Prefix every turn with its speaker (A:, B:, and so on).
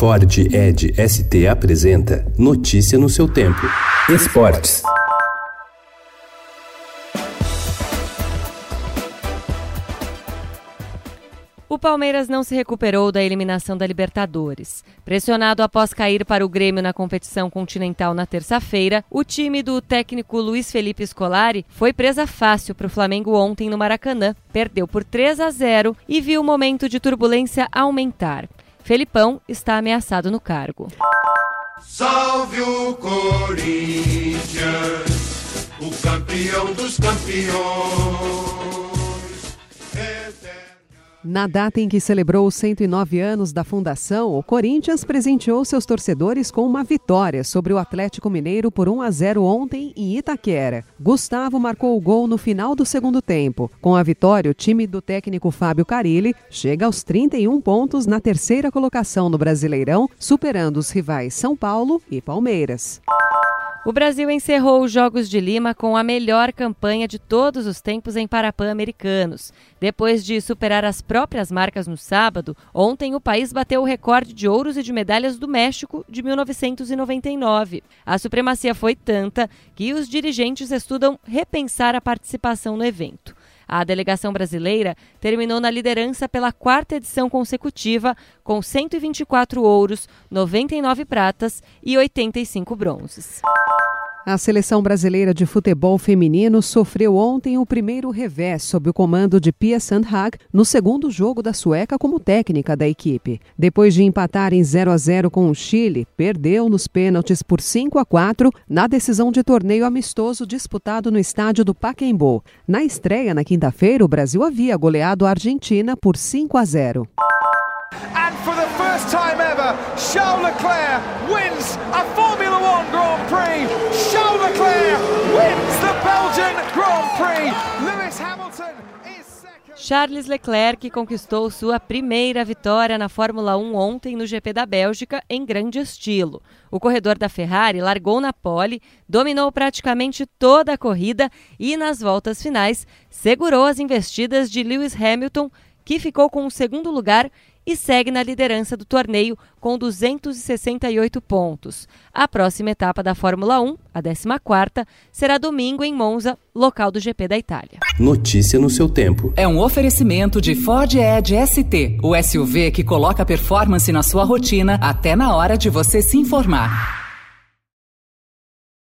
A: Ford Ed ST apresenta Notícia no seu tempo. Esportes.
B: O Palmeiras não se recuperou da eliminação da Libertadores. Pressionado após cair para o Grêmio na competição continental na terça-feira, o time do técnico Luiz Felipe Scolari foi presa fácil para o Flamengo ontem no Maracanã. Perdeu por 3 a 0 e viu o momento de turbulência aumentar. Felipão está ameaçado no cargo.
C: Salve o Corinthians, o campeão dos campeões.
D: Na data em que celebrou os 109 anos da fundação, o Corinthians presenteou seus torcedores com uma vitória sobre o Atlético Mineiro por 1 a 0 ontem em Itaquera. Gustavo marcou o gol no final do segundo tempo. Com a vitória, o time do técnico Fábio Carilli chega aos 31 pontos na terceira colocação no Brasileirão, superando os rivais São Paulo e Palmeiras.
B: O Brasil encerrou os Jogos de Lima com a melhor campanha de todos os tempos em Parapan-Americanos. Depois de superar as próprias marcas no sábado, ontem o país bateu o recorde de ouros e de medalhas do México de 1999. A supremacia foi tanta que os dirigentes estudam repensar a participação no evento. A delegação brasileira terminou na liderança pela quarta edição consecutiva, com 124 ouros, 99 pratas e 85 bronzes.
D: A seleção brasileira de futebol feminino sofreu ontem o primeiro revés sob o comando de Pia Sandhag no segundo jogo da sueca como técnica da equipe. Depois de empatar em 0 a 0 com o Chile, perdeu nos pênaltis por 5 a 4 na decisão de torneio amistoso disputado no estádio do Pacaembu. Na estreia na quinta-feira, o Brasil havia goleado a Argentina por 5 a 0.
E: And for the first time ever, Charles Leclerc wins a Formula One Grand Prix. Charles Leclerc wins the Belgian Grand Prix. Lewis Hamilton is second.
B: Charles Leclerc conquistou sua primeira vitória na Fórmula 1 ontem no GP da Bélgica em grande estilo. O corredor da Ferrari largou na pole, dominou praticamente toda a corrida e, nas voltas finais, segurou as investidas de Lewis Hamilton, que ficou com o segundo lugar e segue na liderança do torneio com 268 pontos. A próxima etapa da Fórmula 1, a 14ª, será domingo em Monza, local do GP da Itália.
A: Notícia no seu tempo.
F: É um oferecimento de Ford Edge ST, o SUV que coloca performance na sua rotina até na hora de você se informar.